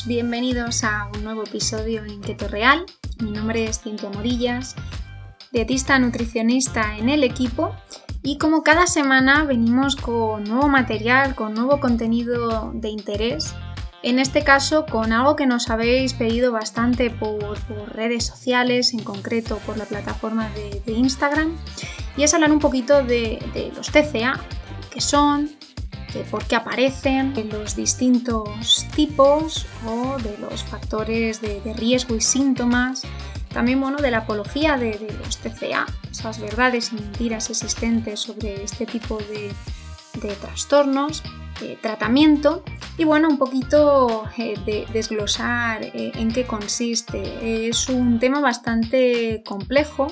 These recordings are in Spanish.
Bienvenidos a un nuevo episodio en Keto Real. Mi nombre es Cintia Morillas, dietista nutricionista en el equipo y como cada semana venimos con nuevo material, con nuevo contenido de interés. En este caso con algo que nos habéis pedido bastante por, redes sociales, en concreto por la plataforma de, Instagram, y es hablar un poquito de, de los TCA, qué son, de por qué aparecen, de los distintos tipos o de los factores de, riesgo y síntomas. También bueno, de la apología de, los TCA, esas verdades y mentiras existentes sobre este tipo de, trastornos, de tratamiento y bueno, un poquito eh, de desglosar eh, en qué consiste. Es un tema bastante complejo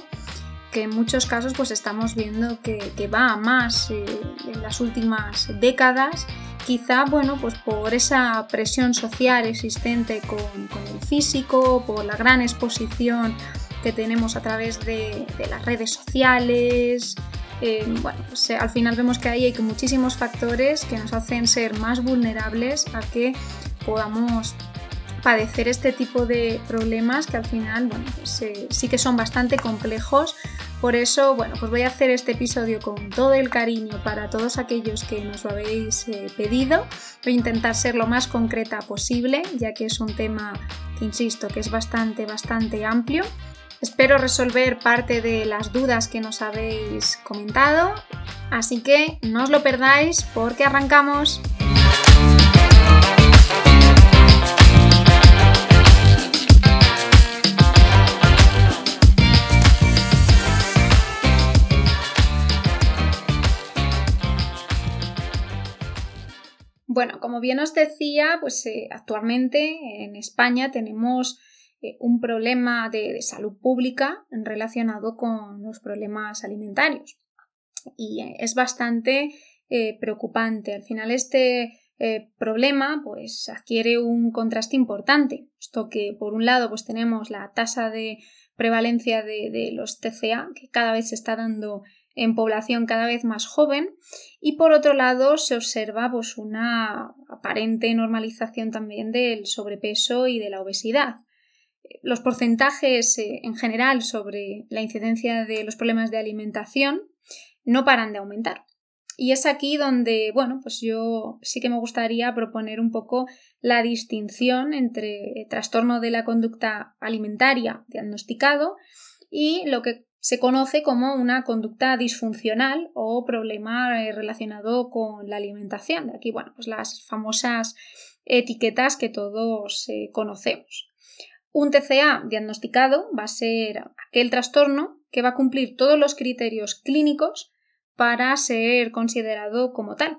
que en muchos casos pues estamos viendo que, va a más eh, en las últimas décadas, quizá bueno pues por esa presión social existente con, el físico, por la gran exposición que tenemos a través de, las redes sociales. Eh, bueno, pues, eh, al final vemos que ahí hay muchísimos factores que nos hacen ser más vulnerables a que podamos padecer este tipo de problemas que al final, bueno, pues, eh, sí que son bastante complejos. Por eso, bueno, pues voy a hacer este episodio con todo el cariño para todos aquellos que nos lo habéis eh, pedido. Voy a intentar ser lo más concreta posible, ya que es un tema que, insisto, que es bastante, bastante amplio. Espero resolver parte de las dudas que nos habéis comentado, así que no os lo perdáis porque arrancamos. Bueno, como bien os decía, pues eh, actualmente en España tenemos eh, un problema de, salud pública relacionado con los problemas alimentarios. Y eh, es bastante preocupante. Al final este problema pues adquiere un contraste importante, puesto que por un lado pues tenemos la tasa de prevalencia de, de los TCA que cada vez se está dando en población cada vez más joven y por otro lado se observa pues, una aparente normalización también del sobrepeso y de la obesidad. Los porcentajes eh, en general sobre la incidencia de los problemas de alimentación no paran de aumentar. Y es aquí donde, bueno, pues yo sí que me gustaría proponer un poco la distinción entre trastorno de la conducta alimentaria diagnosticado y lo que se conoce como una conducta disfuncional o problema eh, relacionado con la alimentación. Aquí, bueno, pues las famosas etiquetas que todos eh, conocemos. Un TCA diagnosticado va a ser aquel trastorno que va a cumplir todos los criterios clínicos para ser considerado como tal.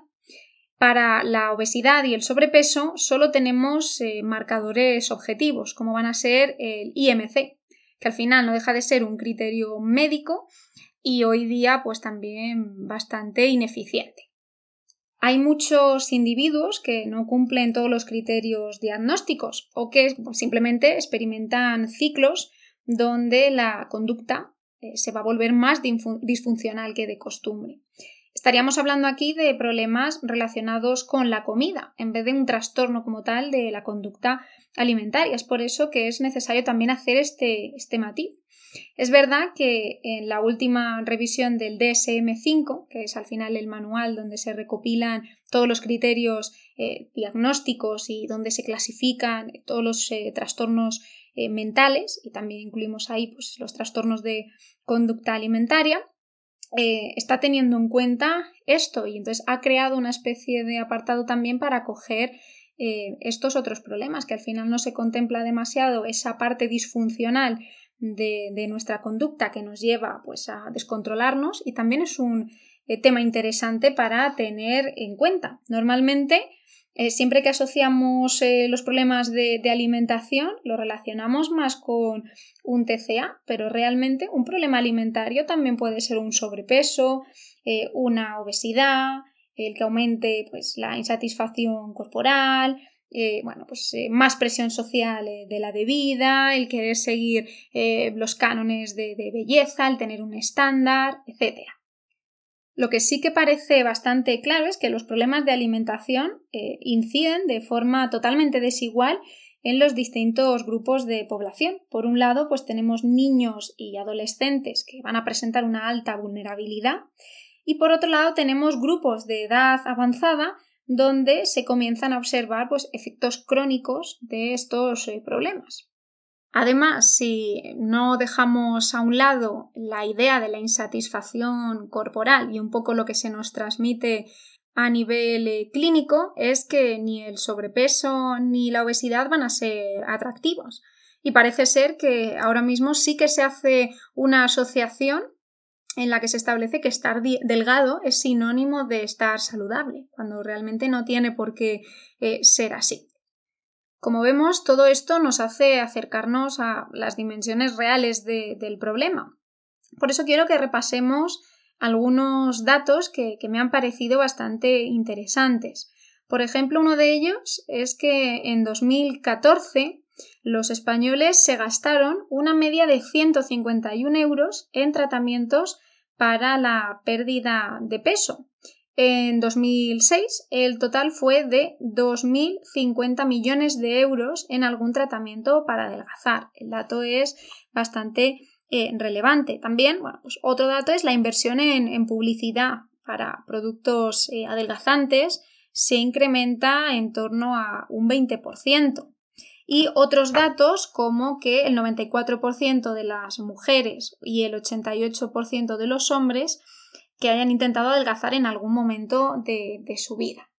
Para la obesidad y el sobrepeso solo tenemos eh, marcadores objetivos, como van a ser el IMC, que al final no deja de ser un criterio médico y hoy día pues también bastante ineficiente. Hay muchos individuos que no cumplen todos los criterios diagnósticos o que simplemente experimentan ciclos donde la conducta eh, se va a volver más disfuncional que de costumbre. Estaríamos hablando aquí de problemas relacionados con la comida, en vez de un trastorno como tal de la conducta alimentaria. Es por eso que es necesario también hacer este, este matiz. Es verdad que en la última revisión del DSM5, que es al final el manual donde se recopilan todos los criterios eh, diagnósticos y donde se clasifican todos los eh, trastornos eh, mentales, y también incluimos ahí pues, los trastornos de conducta alimentaria, eh, está teniendo en cuenta esto y entonces ha creado una especie de apartado también para coger eh, estos otros problemas, que al final no se contempla demasiado esa parte disfuncional de, nuestra conducta que nos lleva pues, a descontrolarnos y también es un eh, tema interesante para tener en cuenta. Normalmente eh, siempre que asociamos eh, los problemas de, alimentación, lo relacionamos más con un TCA, pero realmente un problema alimentario también puede ser un sobrepeso, eh, una obesidad, el que aumente pues, la insatisfacción corporal, bueno, pues más presión social de la debida, el querer seguir los cánones de, de belleza, el tener un estándar, etc. Lo que sí que parece bastante claro es que los problemas de alimentación eh, inciden de forma totalmente desigual en los distintos grupos de población. Por un lado, pues tenemos niños y adolescentes que van a presentar una alta vulnerabilidad y por otro lado tenemos grupos de edad avanzada donde se comienzan a observar pues, efectos crónicos de estos eh, problemas. Además, si no dejamos a un lado la idea de la insatisfacción corporal y un poco lo que se nos transmite a nivel eh, clínico, es que ni el sobrepeso ni la obesidad van a ser atractivos. Y parece ser que ahora mismo sí que se hace una asociación en la que se establece que estar delgado es sinónimo de estar saludable, cuando realmente no tiene por qué eh, ser así. Como vemos, todo esto nos hace acercarnos a las dimensiones reales del problema. Por eso quiero que repasemos algunos datos que, me han parecido bastante interesantes. Por ejemplo, uno de ellos es que en 2014 los españoles se gastaron una media de 151 euros en tratamientos para la pérdida de peso, en 2006 el total fue de 2.050 millones de euros en algún tratamiento para adelgazar. El dato es bastante eh, relevante. También, bueno, pues otro dato es la inversión en, publicidad para productos eh, adelgazantes se incrementa en torno a un 20%. Y otros datos como que el 94% de las mujeres y el 88% de los hombres que hayan intentado adelgazar en algún momento de, su vida.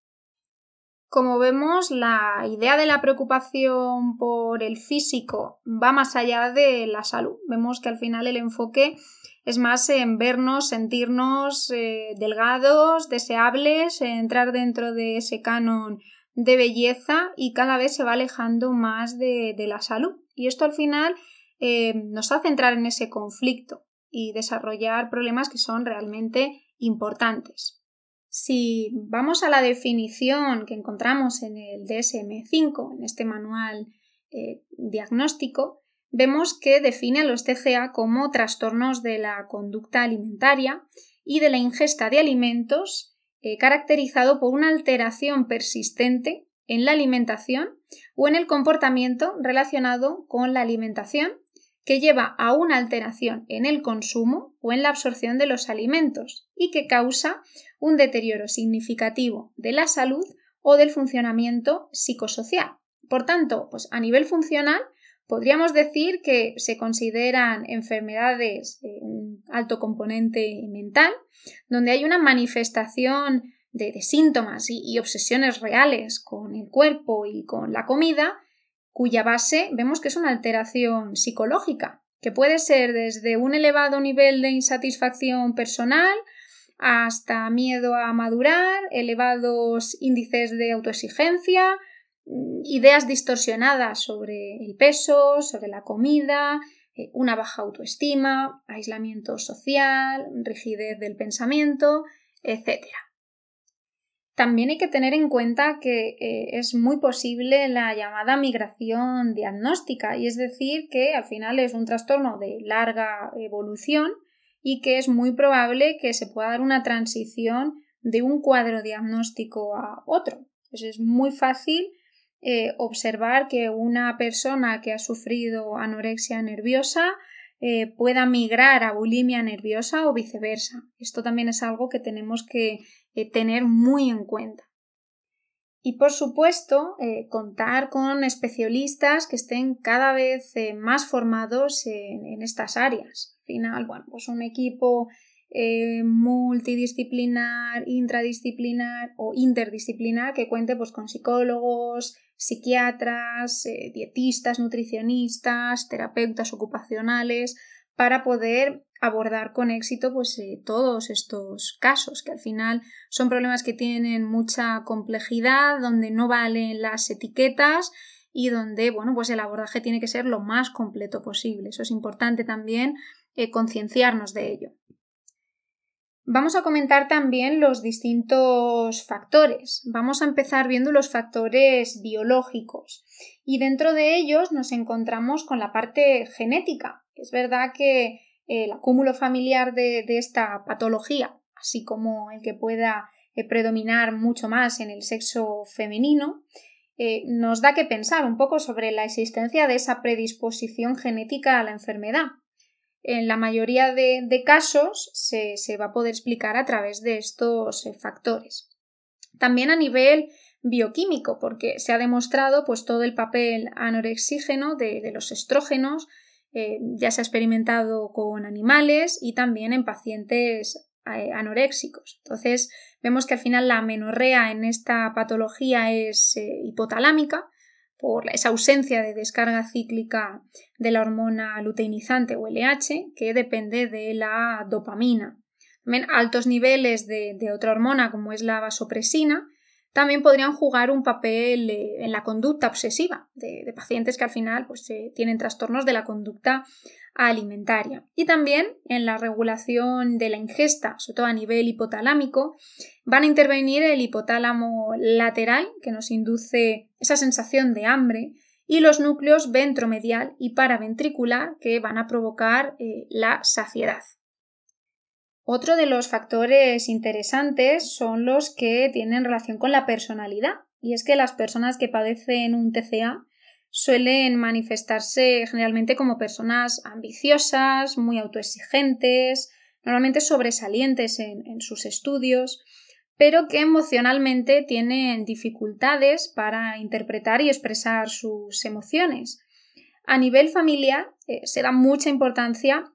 Como vemos, la idea de la preocupación por el físico va más allá de la salud. Vemos que al final el enfoque es más en vernos, sentirnos eh, delgados, deseables, entrar dentro de ese canon de belleza y cada vez se va alejando más de, la salud. Y esto al final eh, nos hace entrar en ese conflicto y desarrollar problemas que son realmente importantes. Si vamos a la definición que encontramos en el DSM5, en este manual eh, diagnóstico, vemos que define a los TCA como trastornos de la conducta alimentaria y de la ingesta de alimentos eh, caracterizado por una alteración persistente en la alimentación o en el comportamiento relacionado con la alimentación que lleva a una alteración en el consumo o en la absorción de los alimentos y que causa un deterioro significativo de la salud o del funcionamiento psicosocial. Por tanto, pues a nivel funcional podríamos decir que se consideran enfermedades de un alto componente mental, donde hay una manifestación de, síntomas y obsesiones reales con el cuerpo y con la comida cuya base vemos que es una alteración psicológica, que puede ser desde un elevado nivel de insatisfacción personal hasta miedo a madurar, elevados índices de autoexigencia, mm, ideas distorsionadas sobre el peso, sobre la comida, eh, una baja autoestima, aislamiento social, rigidez del pensamiento, etc. También hay que tener en cuenta que eh, es muy posible la llamada migración diagnóstica, y es decir, que al final es un trastorno de larga evolución y que es muy probable que se pueda dar una transición de un cuadro diagnóstico a otro. es muy fácil eh, observar que una persona que ha sufrido anorexia nerviosa eh, pueda migrar a bulimia nerviosa o viceversa. Esto también es algo que tenemos que eh, tener muy en cuenta. Y por supuesto, eh, contar con especialistas que estén cada vez eh, más formados en, estas áreas. Al final, bueno, pues un equipo multidisciplinar, intradisciplinar o interdisciplinar que cuente pues, con psicólogos, psiquiatras, dietistas, nutricionistas, terapeutas ocupacionales, para poder abordar con éxito pues, eh, todos estos casos, que al final son problemas que tienen mucha complejidad, donde no valen las etiquetas y donde bueno, pues el abordaje tiene que ser lo más completo posible. Eso es importante también eh, concienciarnos de ello. Vamos a comentar también los distintos factores. Vamos a empezar viendo los factores biológicos y dentro de ellos nos encontramos con la parte genética. Es verdad que el acúmulo familiar de, esta patología así como el que pueda eh, predominar mucho más en el sexo femenino, eh, nos da que pensar un poco sobre la existencia de esa predisposición genética a la enfermedad. En la mayoría de, casos se, va a poder explicar a través de estos eh, factores. También a nivel bioquímico, porque se ha demostrado pues, todo el papel anorexígeno de, los estrógenos, ya se ha experimentado con animales y también en pacientes anoréxicos. Entonces, Vemos que al final la amenorrea en esta patología es eh, hipotalámica por esa ausencia de descarga cíclica de la hormona luteinizante o LH que depende de la dopamina. También altos niveles de, otra hormona como es la vasopresina también podrían jugar un papel eh, en la conducta obsesiva de, pacientes que al final pues, eh, tienen trastornos de la conducta alimentaria. Y también en la regulación de la ingesta, sobre todo a nivel hipotalámico, van a intervenir el hipotálamo lateral, que nos induce esa sensación de hambre, y los núcleos ventromedial y paraventricular, que van a provocar eh, la saciedad. Otro de los factores interesantes son los que tienen relación con la personalidad, y es que las personas que padecen un TCA suelen manifestarse generalmente como personas ambiciosas, muy autoexigentes, normalmente sobresalientes en, sus estudios, pero que emocionalmente tienen dificultades para interpretar y expresar sus emociones. A nivel familiar eh, se da mucha importancia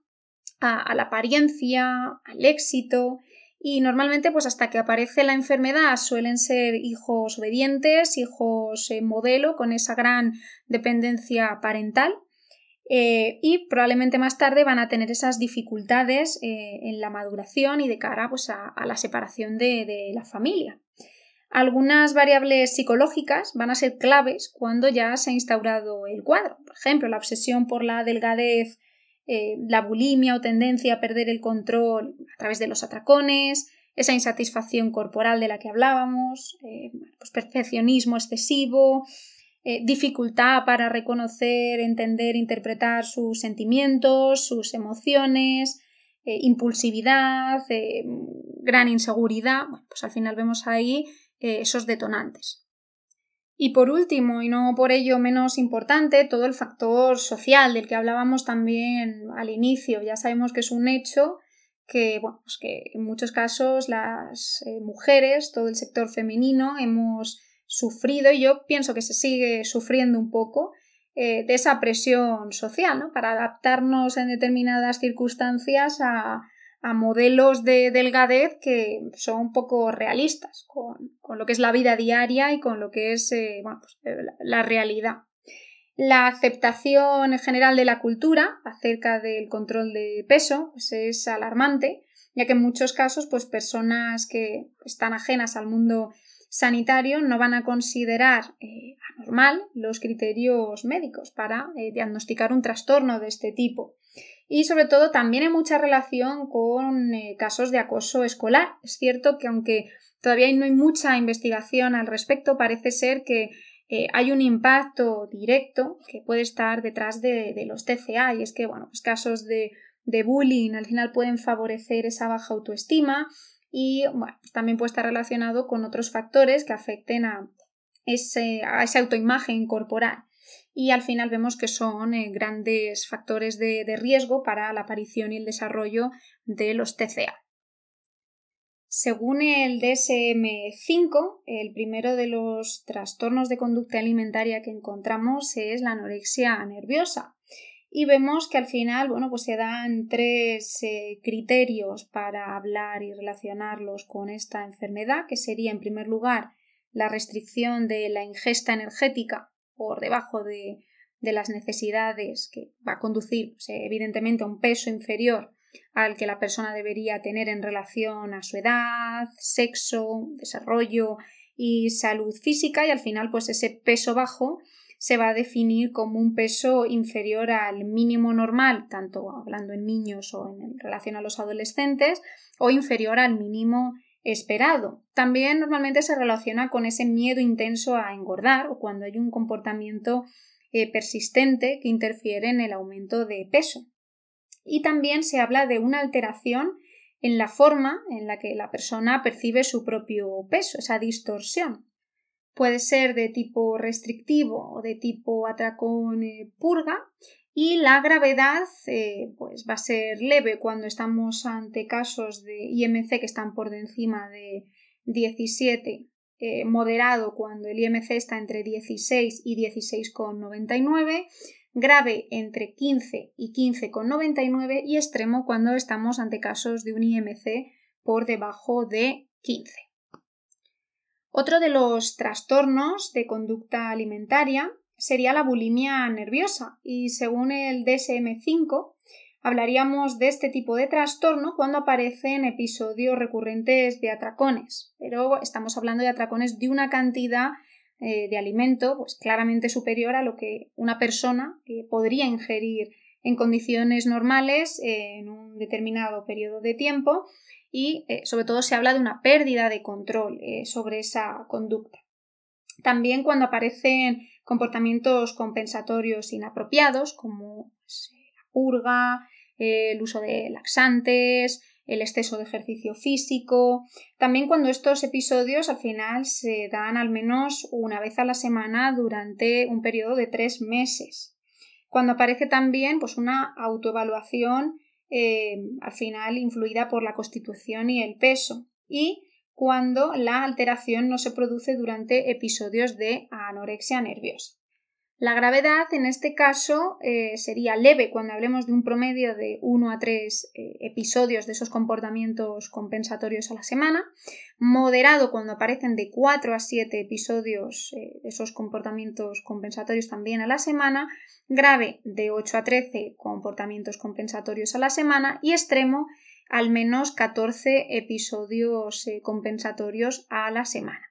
a, la apariencia, al éxito y normalmente pues hasta que aparece la enfermedad suelen ser hijos obedientes, hijos eh, modelo con esa gran dependencia parental eh, y probablemente más tarde van a tener esas dificultades eh, en la maduración y de cara pues, a, la separación de, de la familia. Algunas variables psicológicas van a ser claves cuando ya se ha instaurado el cuadro. Por ejemplo, la obsesión por la delgadez eh, la bulimia o tendencia a perder el control a través de los atracones, esa insatisfacción corporal de la que hablábamos, eh, pues perfeccionismo excesivo, eh, dificultad para reconocer, entender, interpretar sus sentimientos, sus emociones, impulsividad, gran inseguridad. pues al final vemos ahí esos detonantes. Y por último, y no por ello menos importante, todo el factor social del que hablábamos también al inicio. Ya sabemos que es un hecho que, bueno, pues que en muchos casos las eh, mujeres, todo el sector femenino, hemos sufrido y yo pienso que se sigue sufriendo un poco eh, de esa presión social, ¿no? Para adaptarnos en determinadas circunstancias a, a modelos de delgadez que son un poco realistas con, lo que es la vida diaria y con lo que es eh, pues, eh, la realidad. La aceptación en general de la cultura acerca del control de peso pues es alarmante, ya que en muchos casos pues, personas que están ajenas al mundo sanitario no van a considerar eh, anormal los criterios médicos para diagnosticar un trastorno de este tipo y sobre todo también hay mucha relación con eh, casos de acoso escolar. Es cierto que aunque todavía no hay mucha investigación al respecto, parece ser que eh, hay un impacto directo que puede estar detrás de, los TCA y es que bueno, pues casos de, bullying al final pueden favorecer esa baja autoestima y también puede estar relacionado con otros factores que afecten a, ese, a esa autoimagen corporal y al final vemos que son eh, grandes factores de, riesgo para la aparición y el desarrollo de los TCA. Según el DSM5, el primero de los trastornos de conducta alimentaria que encontramos es la anorexia nerviosa. Y vemos que al final, bueno, pues se dan tres eh, criterios para hablar y relacionarlos con esta enfermedad, que sería en primer lugar la restricción de la ingesta energética por debajo de, las necesidades que va a conducir pues, evidentemente a un peso inferior al que la persona debería tener en relación a su edad, sexo, desarrollo y salud física y al final pues ese peso bajo se va a definir como un peso inferior al mínimo normal, tanto hablando en niños o en relación a los adolescentes, o inferior al mínimo esperado. También normalmente se relaciona con ese miedo intenso a engordar o cuando hay un comportamiento eh, persistente que interfiere en el aumento de peso. Y también se habla de una alteración en la forma en la que la persona percibe su propio peso, esa distorsión. Puede ser de tipo restrictivo o de tipo atracón eh, y la gravedad eh, pues va a ser leve cuando estamos ante casos de IMC que están por encima de 17, eh, moderado cuando el IMC está entre 16 y 16,99 grave entre 15 y 15,99 y extremo cuando estamos ante casos de un IMC por debajo de 15. Otro de los trastornos de conducta alimentaria sería la bulimia nerviosa. Y según el DSM5 hablaríamos de este tipo de trastorno cuando aparecen episodios recurrentes de atracones, pero estamos hablando de atracones de una cantidad eh, de alimento pues claramente superior a lo que una persona eh, podría ingerir en condiciones normales eh, en un determinado periodo de tiempo. Y sobre todo se habla de una pérdida de control sobre esa conducta. También cuando aparecen comportamientos compensatorios inapropiados como pues, la purga, el uso de laxantes, el exceso de ejercicio físico. También cuando estos episodios al final se dan al menos una vez a la semana durante un periodo de tres meses. Cuando aparece también pues una autoevaluación eh, al final influida por la constitución y el peso. Y cuando la alteración no se produce durante episodios de anorexia nerviosa. La gravedad en este caso eh, sería leve cuando hablemos de un promedio de 1 a 3 eh, episodios de esos comportamientos compensatorios a la semana, moderado cuando aparecen de 4 a 7 episodios eh, de esos comportamientos compensatorios también a la semana, grave de 8 a 13 comportamientos compensatorios a la semana y extremo al menos 14 episodios compensatorios a la semana.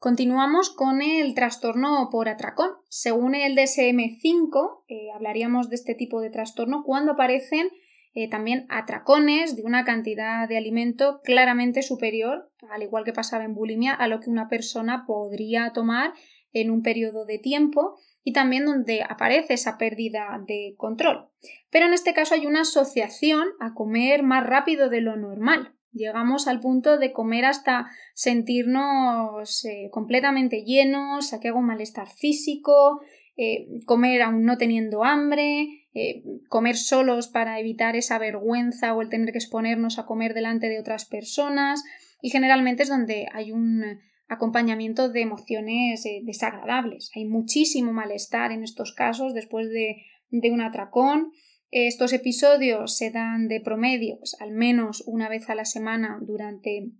Continuamos con el trastorno por atracón. Según el DSM5, eh, hablaríamos de este tipo de trastorno cuando aparecen eh, también atracones de una cantidad de alimento claramente superior, al igual que pasaba en bulimia, a lo que una persona podría tomar en un periodo de tiempo y también donde aparece esa pérdida de control. Pero en este caso hay una asociación a comer más rápido de lo normal. Llegamos al punto de comer hasta sentirnos eh, completamente llenos, a que hago un malestar físico, eh, comer aún no teniendo hambre, eh, comer solos para evitar esa vergüenza o el tener que exponernos a comer delante de otras personas y generalmente es donde hay un acompañamiento de emociones desagradables. Hay muchísimo malestar en estos casos después de, de un atracón estos episodios se dan de promedio pues, al menos una vez a la semana durante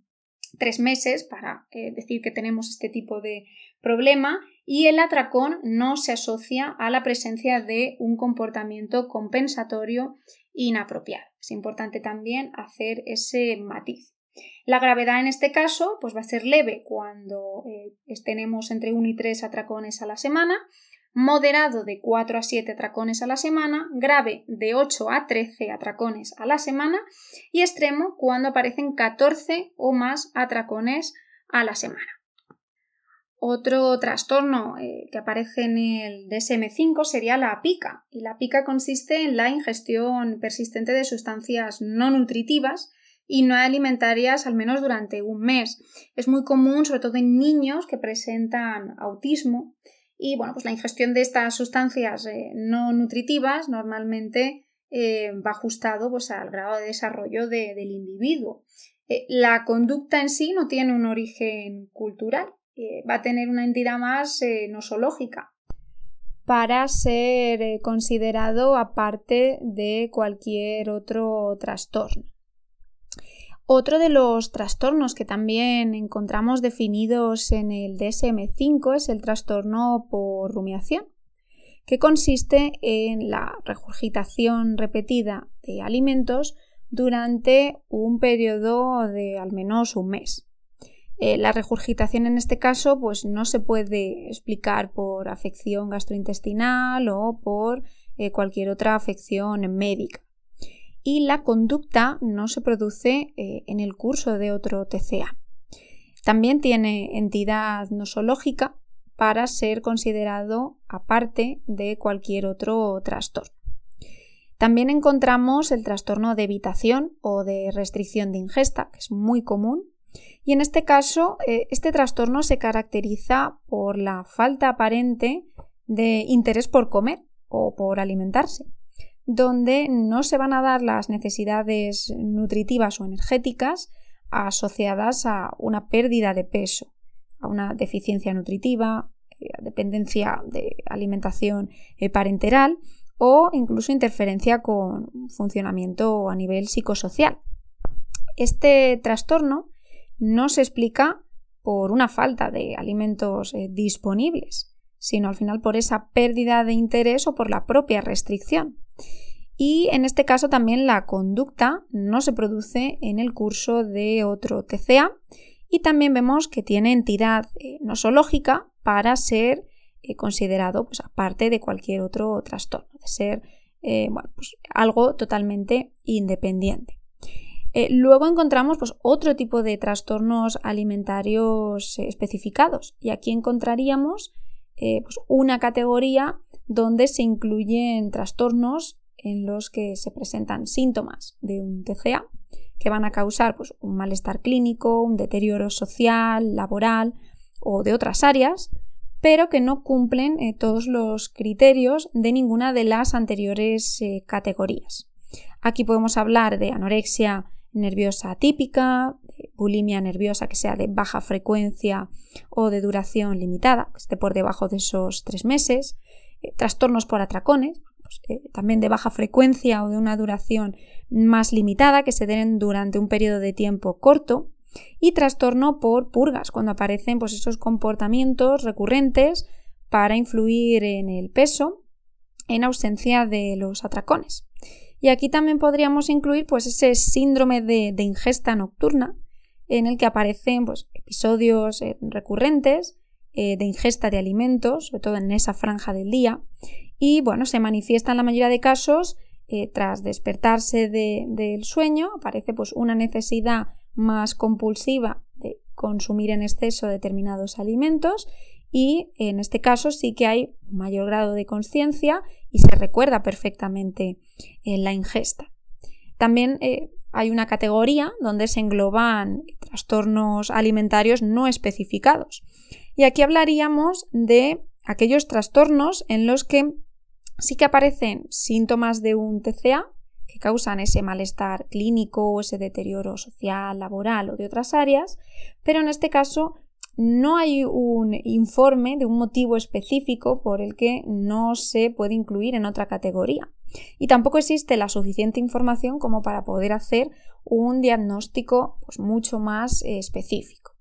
tres meses para eh, decir que tenemos este tipo de problema y el atracón no se asocia a la presencia de un comportamiento compensatorio inapropiado. Es importante también hacer ese matiz. La gravedad en este caso pues va a ser leve cuando eh, tenemos entre 1 y 3 atracones a la semana moderado de 4 a 7 atracones a la semana, grave de 8 a 13 atracones a la semana y extremo cuando aparecen 14 o más atracones a la semana. Otro trastorno eh, que aparece en el DSM5 sería la pica, y la pica consiste en la ingestión persistente de sustancias no nutritivas y no alimentarias al menos durante un mes. Es muy común, sobre todo en niños que presentan autismo, y bueno, pues la ingestión de estas sustancias eh, no nutritivas normalmente eh, va ajustado pues, al grado de desarrollo del individuo. Eh, la conducta en sí no tiene un origen cultural, va a tener una entidad más nosológica para ser considerado aparte de cualquier otro trastorno. Otro de los trastornos que también encontramos definidos en el DSM5 es el trastorno por rumiación, que consiste en la regurgitación repetida de alimentos durante un periodo de al menos un mes. Eh, la regurgitación en este caso pues, no se puede explicar por afección gastrointestinal o por eh, cualquier otra afección médica y la conducta no se produce eh, en el curso de otro TCA. También tiene entidad nosológica para ser considerado aparte de cualquier otro trastorno. También encontramos el trastorno de evitación o de restricción de ingesta, que es muy común. Y en este caso, eh, este trastorno se caracteriza por la falta aparente de interés por comer o por alimentarse, donde no se van a dar las necesidades nutritivas o energéticas asociadas a una pérdida de peso, a una deficiencia nutritiva, eh, a dependencia de alimentación eh, parenteral o incluso interferencia con funcionamiento a nivel psicosocial. Este trastorno no se explica por una falta de alimentos eh, disponibles, sino al final por esa pérdida de interés o por la propia restricción. Y en este caso también la conducta no se produce en el curso de otro TCA y también vemos que tiene entidad eh, nosológica para ser eh, considerado pues, aparte de cualquier otro trastorno, de ser eh, pues, algo totalmente independiente. luego encontramos pues, otro tipo de trastornos alimentarios especificados y aquí encontraríamos pues, una categoría donde se incluyen trastornos en los que se presentan síntomas de un TCA que van a causar pues, un malestar clínico, un deterioro social, laboral o de otras áreas, pero que no cumplen eh, todos los criterios de ninguna de las anteriores eh, categorías. Aquí podemos hablar de anorexia nerviosa atípica, bulimia nerviosa que sea de baja frecuencia o de duración limitada, que esté por debajo de esos tres meses, eh, trastornos por atracones, eh, también de baja frecuencia o de una duración más limitada que se den durante un periodo de tiempo corto y trastorno por purgas cuando aparecen pues, esos comportamientos recurrentes para influir en el peso en ausencia de los atracones. Y aquí también podríamos incluir pues, ese síndrome de, ingesta nocturna en el que aparecen pues, episodios eh, recurrentes eh, de ingesta de alimentos, sobre todo en esa franja del día, y bueno, se manifiesta en la mayoría de casos eh, tras despertarse del sueño, aparece pues una necesidad más compulsiva de consumir en exceso determinados alimentos y en este caso sí que hay mayor grado de conciencia y se recuerda perfectamente en la ingesta. También eh, hay una categoría donde se engloban trastornos alimentarios no especificados. Y aquí hablaríamos de aquellos trastornos en los que sí que aparecen síntomas de un TCA que causan ese malestar clínico ese deterioro social, laboral o de otras áreas, pero en este caso no hay un informe de un motivo específico por el que no se puede incluir en otra categoría. Y tampoco existe la suficiente información como para poder hacer un diagnóstico pues, mucho más eh, específico.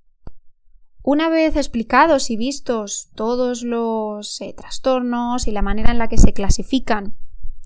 Una vez explicados y vistos todos los eh, trastornos y la manera en la que se clasifican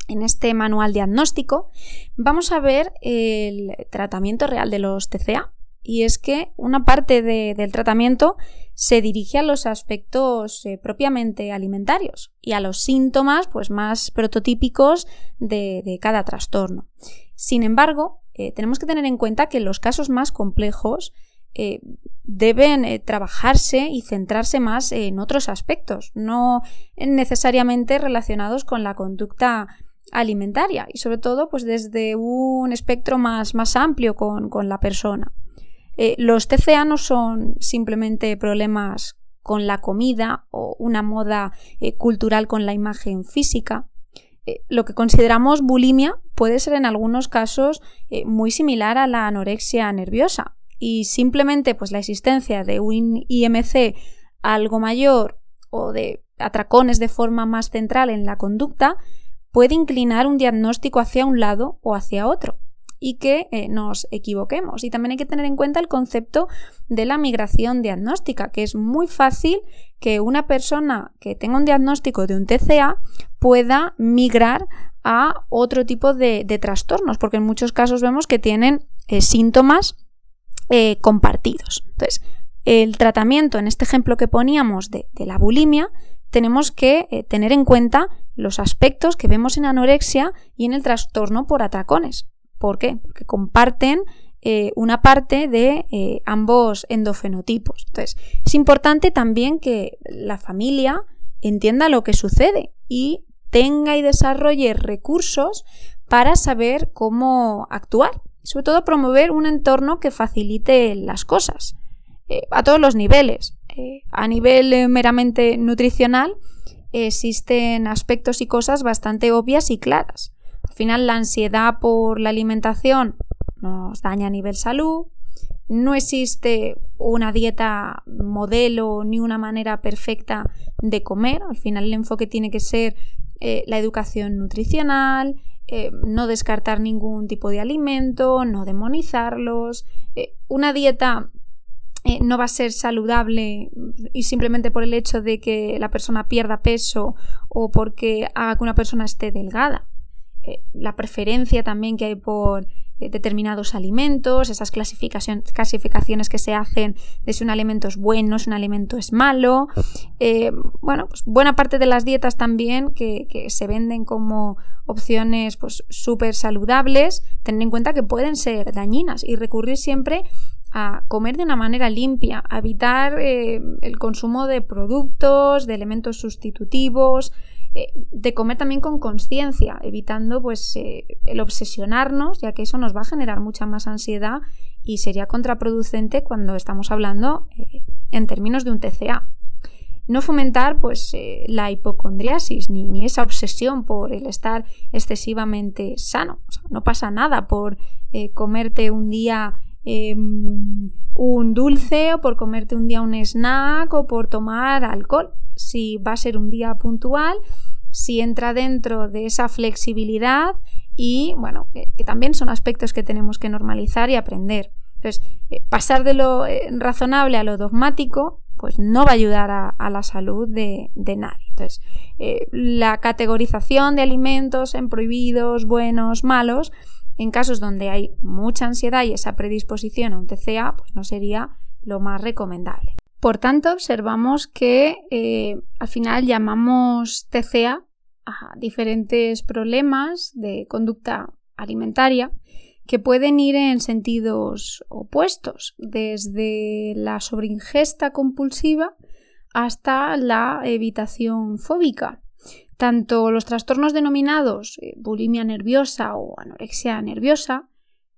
en este manual diagnóstico, vamos a ver el tratamiento real de los TCA. Y es que una parte del tratamiento se dirige a los aspectos eh, propiamente alimentarios y a los síntomas pues, más prototípicos de, cada trastorno. Sin embargo, eh, tenemos que tener en cuenta que los casos más complejos eh, deben trabajarse y centrarse más en otros aspectos, no necesariamente relacionados con la conducta alimentaria y sobre todo pues desde un espectro más amplio con, la persona. Eh, los TCA no son simplemente problemas con la comida o una moda cultural con la imagen física. lo que consideramos bulimia puede ser en algunos casos muy similar a la anorexia nerviosa, y simplemente pues la existencia de un IMC algo mayor o de atracones de forma más central en la conducta puede inclinar un diagnóstico hacia un lado o hacia otro y que eh, nos equivoquemos. Y también hay que tener en cuenta el concepto de la migración diagnóstica, que es muy fácil que una persona que tenga un diagnóstico de un TCA pueda migrar a otro tipo de, trastornos, porque en muchos casos vemos que tienen eh, síntomas eh, compartidos. Entonces, el tratamiento, en este ejemplo que poníamos de, la bulimia, tenemos que tener en cuenta los aspectos que vemos en anorexia y en el trastorno por atracones. ¿Por qué? Porque comparten eh, una parte de ambos endofenotipos. Entonces, es importante también que la familia entienda lo que sucede y tenga y desarrolle recursos para saber cómo actuar. Sobre todo promover un entorno que facilite las cosas eh, a todos los niveles. Eh, a nivel eh, meramente nutricional existen aspectos y cosas bastante obvias y claras. Al final la ansiedad por la alimentación nos daña a nivel salud, no existe una dieta modelo ni una manera perfecta de comer. Al final el enfoque tiene que ser eh, la educación nutricional, eh, no descartar ningún tipo de alimento, no demonizarlos. Eh, una dieta no va a ser saludable y simplemente por el hecho de que la persona pierda peso o porque haga que una persona esté delgada. La preferencia también que hay por eh, determinados alimentos, esas clasificaciones que se hacen de si un alimento es bueno, si un alimento es malo. Eh, bueno, pues buena parte de las dietas también que, se venden como opciones pues súper saludables, tener en cuenta que pueden ser dañinas y recurrir siempre a comer de una manera limpia, a evitar eh, el consumo de productos, de elementos sustitutivos, eh, de comer también con conciencia, evitando pues eh, el obsesionarnos, ya que eso nos va a generar mucha más ansiedad y sería contraproducente cuando estamos hablando eh, en términos de un TCA. No fomentar pues la hipocondriasis ni, ni, esa obsesión por el estar excesivamente sano. no pasa nada por comerte un día em, un dulce o por comerte un día un snack o por tomar alcohol si va a ser un día puntual, si entra dentro de esa flexibilidad y, bueno, que, también son aspectos que tenemos que normalizar y aprender. Entonces, eh, pasar de lo eh, razonable a lo dogmático, pues no va a ayudar a, la salud de, nadie. Entonces, eh, la categorización de alimentos en prohibidos, buenos, malos, en casos donde hay mucha ansiedad y esa predisposición a un TCA, pues no sería lo más recomendable. Por tanto, observamos que eh, al final llamamos TCA a diferentes problemas de conducta alimentaria que pueden ir en sentidos opuestos, desde la sobreingesta compulsiva hasta la evitación fóbica. Tanto los trastornos denominados eh, bulimia nerviosa o anorexia nerviosa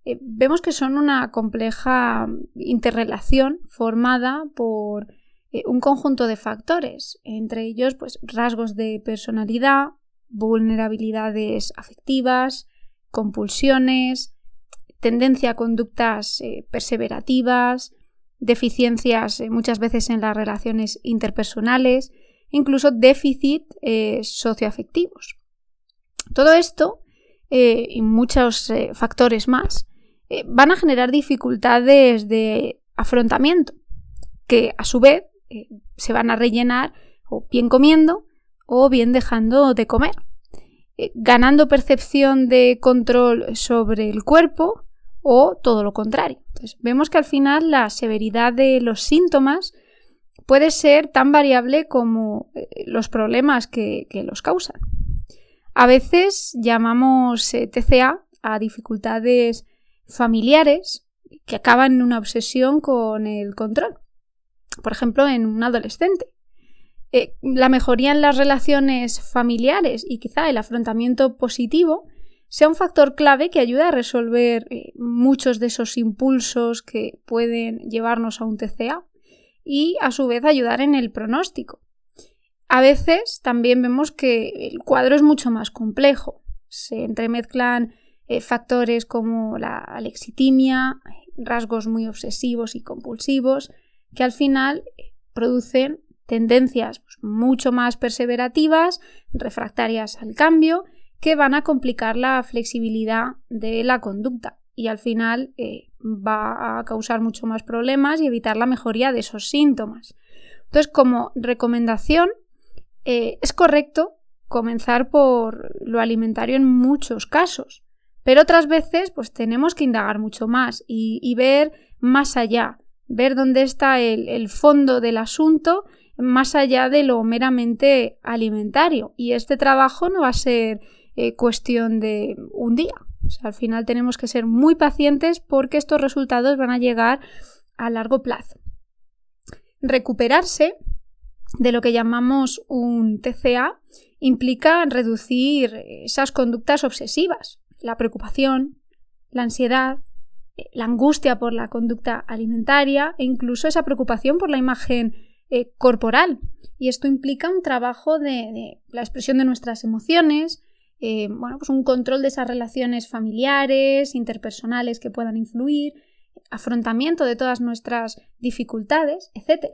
eh, vemos que son una compleja interrelación formada por eh, un conjunto de factores, entre ellos pues, rasgos de personalidad, vulnerabilidades afectivas, compulsiones, tendencia a conductas perseverativas, deficiencias muchas veces en las relaciones interpersonales, incluso déficit socioafectivos. Todo esto y muchos factores más eh, van a generar dificultades de afrontamiento, que a su vez eh, se van a rellenar o bien comiendo o bien dejando de comer, eh, ganando percepción de control sobre el cuerpo o todo lo contrario. Vemos que al final la severidad de los síntomas puede ser tan variable como los problemas que, los causan. A veces llamamos TCA a dificultades familiares que acaban en una obsesión con el control. Por ejemplo, en un adolescente. Eh, la mejoría en las relaciones familiares y quizá el afrontamiento positivo sea un factor clave que ayude a resolver eh, muchos de esos impulsos que pueden llevarnos a un TCA y a su vez ayudar en el pronóstico. A veces también vemos que el cuadro es mucho más complejo. Se entremezclan eh, factores como la alexitimia, rasgos muy obsesivos y compulsivos, que al final eh, producen tendencias pues, mucho más perseverativas, refractarias al cambio, que van a complicar la flexibilidad de la conducta y al final eh, va a causar mucho más problemas y evitar la mejoría de esos síntomas. Entonces, como recomendación, es correcto comenzar por lo alimentario en muchos casos, pero otras veces, pues tenemos que indagar mucho más y, ver más allá, ver dónde está el, fondo del asunto, más allá de lo meramente alimentario. Y este trabajo no va a ser eh, cuestión de un día. Al final tenemos que ser muy pacientes porque estos resultados van a llegar a largo plazo. Recuperarse de lo que llamamos un TCA implica reducir esas conductas obsesivas la preocupación, la ansiedad, eh, la angustia por la conducta alimentaria e incluso esa preocupación por la imagen eh, corporal. Y esto implica un trabajo de, la expresión de nuestras emociones, eh, bueno, pues un control de esas relaciones familiares, interpersonales que puedan influir, afrontamiento de todas nuestras dificultades, etc.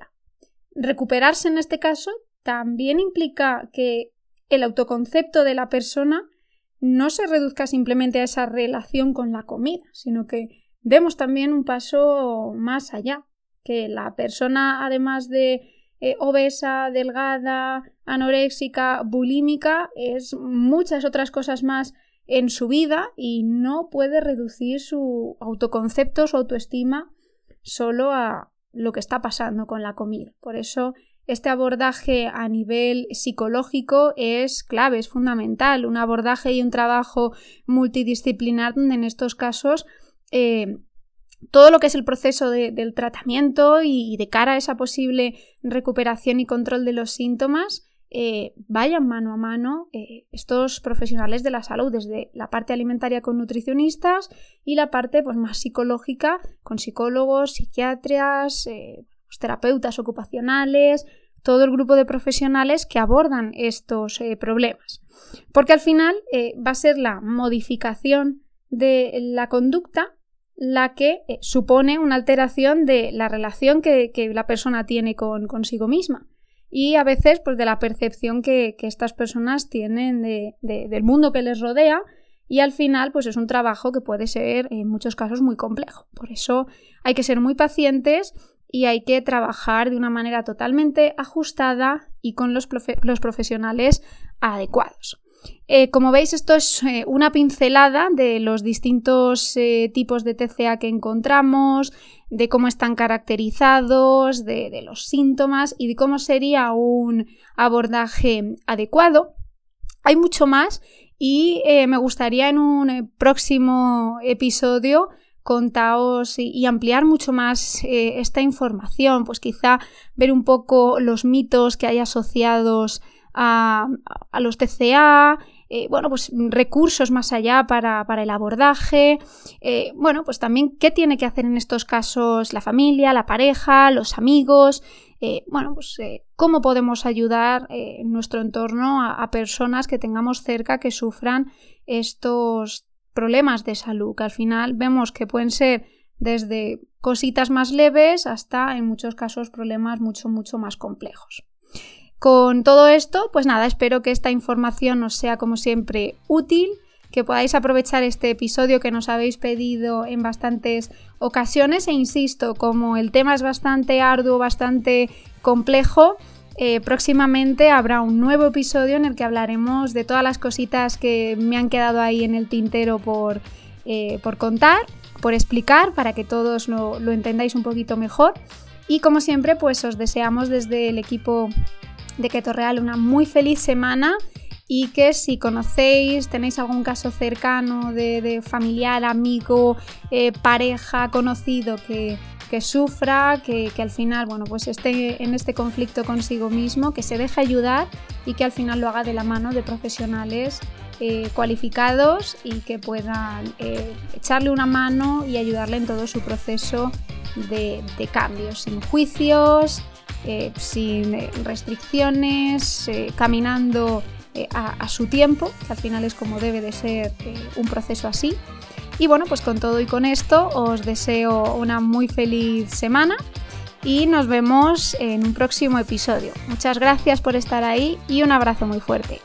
Recuperarse en este caso también implica que el autoconcepto de la persona no se reduzca simplemente a esa relación con la comida, sino que demos también un paso más allá, que la persona, además de eh, obesa, delgada, anoréxica, bulímica, es muchas otras cosas más en su vida y no puede reducir su autoconcepto, su autoestima solo a lo que está pasando con la comida. Por eso este abordaje a nivel psicológico es clave, es fundamental, un abordaje y un trabajo multidisciplinar donde en estos casos eh, todo lo que es el proceso del tratamiento y, de cara a esa posible recuperación y control de los síntomas eh, vayan mano a mano eh, estos profesionales de la salud, desde la parte alimentaria con nutricionistas y la parte pues, más psicológica con psicólogos, psiquiatras, terapeutas ocupacionales, todo el grupo de profesionales que abordan estos eh, problemas. Porque al final eh, va a ser la modificación de la conducta la que eh, supone una alteración de la relación que, la persona tiene con consigo misma y a veces pues de la percepción que, estas personas tienen del mundo que les rodea y al final pues es un trabajo que puede ser en muchos casos muy complejo. Por eso hay que ser muy pacientes y hay que trabajar de una manera totalmente ajustada y con los, profesionales adecuados. Eh, como veis, esto es eh, una pincelada de los distintos eh, tipos de TCA que encontramos, de cómo están caracterizados, de, los síntomas y de cómo sería un abordaje adecuado. Hay mucho más y me gustaría en un próximo episodio contaos y, ampliar mucho más esta información, pues quizá ver un poco los mitos que hay asociados a, los TCA, eh, bueno, pues recursos más allá para, el abordaje, eh, bueno, pues también qué tiene que hacer en estos casos la familia, la pareja, los amigos, bueno, pues cómo podemos ayudar en nuestro entorno a, a personas que tengamos cerca que sufran estos problemas de salud, que al final vemos que pueden ser desde cositas más leves hasta en muchos casos problemas mucho, mucho más complejos. Con todo esto, pues nada, espero que esta información os sea como siempre útil, que podáis aprovechar este episodio que nos habéis pedido en bastantes ocasiones e insisto, como el tema es bastante arduo, bastante complejo, eh, próximamente habrá un nuevo episodio en el que hablaremos de todas las cositas que me han quedado ahí en el tintero por, eh, contar, por explicar, para que todos lo, entendáis un poquito mejor. Y como siempre, pues os deseamos desde el equipo de Keto Real una muy feliz semana y que si conocéis, tenéis algún caso cercano de, familiar, amigo, eh, pareja, conocido que, que sufra, que, al final, bueno, pues esté en este conflicto consigo mismo, que se deje ayudar y que al final lo haga de la mano de profesionales eh, cualificados y que puedan eh, echarle una mano y ayudarle en todo su proceso de, cambio, sin juicios, eh, sin restricciones, caminando a, a, su tiempo, que al final es como debe de ser un proceso así. Y bueno, pues con todo y con esto os deseo una muy feliz semana y nos vemos en un próximo episodio. Muchas gracias por estar ahí y un abrazo muy fuerte.